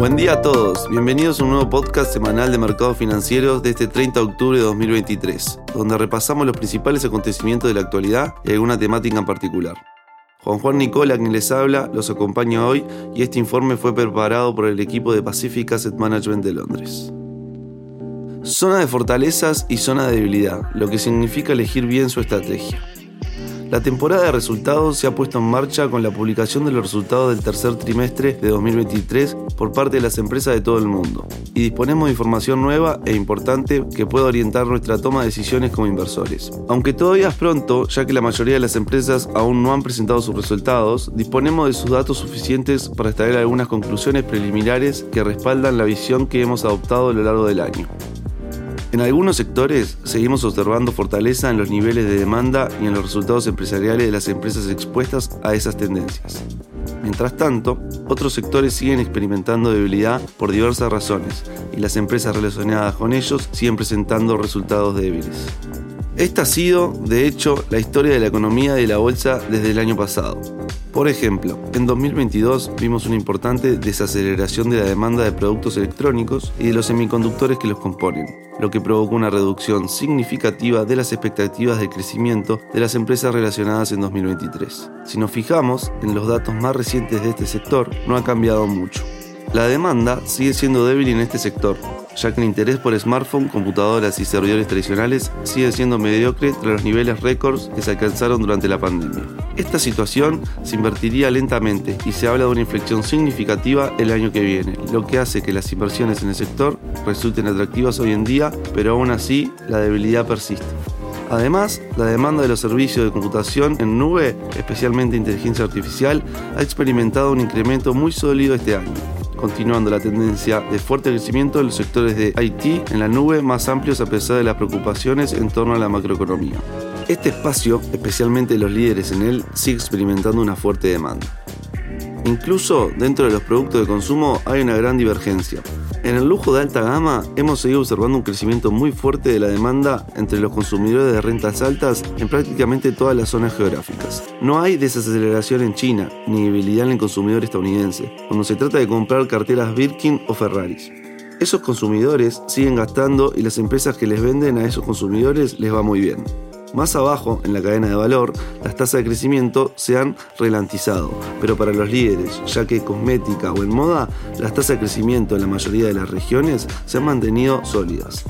Buen día a todos, bienvenidos a un nuevo podcast semanal de mercados financieros de este 30 de octubre de 2023, donde repasamos los principales acontecimientos de la actualidad y alguna temática en particular. Juan Juan Nicola, quien les habla, los acompaña hoy y este informe fue preparado por el equipo de Pacific Asset Management de Londres. Zona de fortalezas y zona de debilidad, lo que significa elegir bien su estrategia. La temporada de resultados se ha puesto en marcha con la publicación de los resultados del tercer trimestre de 2023 por parte de las empresas de todo el mundo. Y disponemos de información nueva e importante que pueda orientar nuestra toma de decisiones como inversores. Aunque todavía es pronto, ya que la mayoría de las empresas aún no han presentado sus resultados, disponemos de sus datos suficientes para extraer algunas conclusiones preliminares que respaldan la visión que hemos adoptado a lo largo del año. En algunos sectores seguimos observando fortaleza en los niveles de demanda y en los resultados empresariales de las empresas expuestas a esas tendencias. Mientras tanto, otros sectores siguen experimentando debilidad por diversas razones y las empresas relacionadas con ellos siguen presentando resultados débiles. Esta ha sido, de hecho, la historia de la economía y de la bolsa desde el año pasado. Por ejemplo, en 2022 vimos una importante desaceleración de la demanda de productos electrónicos y de los semiconductores que los componen, lo que provocó una reducción significativa de las expectativas de crecimiento de las empresas relacionadas en 2023. Si nos fijamos en los datos más recientes de este sector, no ha cambiado mucho. La demanda sigue siendo débil en este sector, ya que el interés por smartphone, computadoras y servidores tradicionales sigue siendo mediocre tras los niveles récords que se alcanzaron durante la pandemia. Esta situación se invertiría lentamente y se habla de una inflexión significativa el año que viene, lo que hace que las inversiones en el sector resulten atractivas hoy en día, pero aún así la debilidad persiste. Además, la demanda de los servicios de computación en nube, especialmente inteligencia artificial, ha experimentado un incremento muy sólido este año continuando la tendencia de fuerte crecimiento de los sectores de IT en la nube más amplios a pesar de las preocupaciones en torno a la macroeconomía. Este espacio, especialmente los líderes en él, sigue experimentando una fuerte demanda. Incluso dentro de los productos de consumo hay una gran divergencia. En el lujo de alta gama hemos seguido observando un crecimiento muy fuerte de la demanda entre los consumidores de rentas altas en prácticamente todas las zonas geográficas. No hay desaceleración en China ni debilidad en el consumidor estadounidense cuando se trata de comprar carteras Birkin o Ferraris. Esos consumidores siguen gastando y las empresas que les venden a esos consumidores les va muy bien. Más abajo, en la cadena de valor, las tasas de crecimiento se han relantizado, pero para los líderes, ya que cosmética o en moda, las tasas de crecimiento en la mayoría de las regiones se han mantenido sólidas.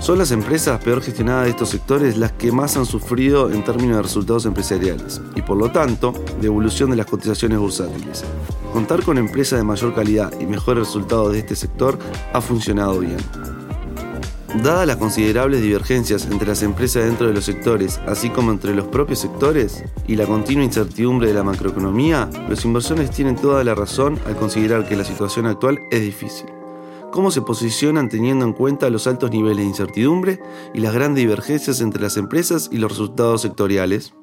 Son las empresas peor gestionadas de estos sectores las que más han sufrido en términos de resultados empresariales y por lo tanto de evolución de las cotizaciones bursátiles. Contar con empresas de mayor calidad y mejores resultados de este sector ha funcionado bien. Dadas las considerables divergencias entre las empresas dentro de los sectores, así como entre los propios sectores, y la continua incertidumbre de la macroeconomía, los inversores tienen toda la razón al considerar que la situación actual es difícil. ¿Cómo se posicionan teniendo en cuenta los altos niveles de incertidumbre y las grandes divergencias entre las empresas y los resultados sectoriales?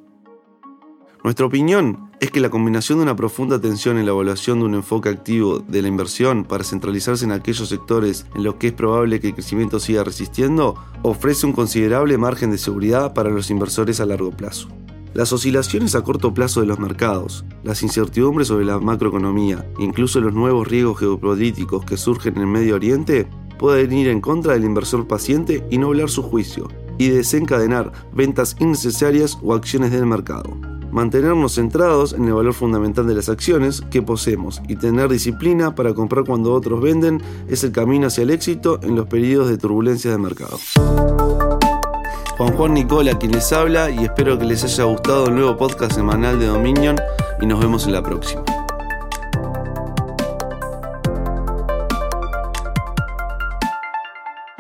Nuestra opinión es que la combinación de una profunda atención en la evaluación de un enfoque activo de la inversión para centralizarse en aquellos sectores en los que es probable que el crecimiento siga resistiendo ofrece un considerable margen de seguridad para los inversores a largo plazo. Las oscilaciones a corto plazo de los mercados, las incertidumbres sobre la macroeconomía incluso los nuevos riesgos geopolíticos que surgen en el Medio Oriente pueden ir en contra del inversor paciente y nublar su juicio y desencadenar ventas innecesarias o acciones del mercado mantenernos centrados en el valor fundamental de las acciones que poseemos y tener disciplina para comprar cuando otros venden es el camino hacia el éxito en los periodos de turbulencia de mercado. Juan Juan Nicola quien les habla y espero que les haya gustado el nuevo podcast semanal de Dominion y nos vemos en la próxima.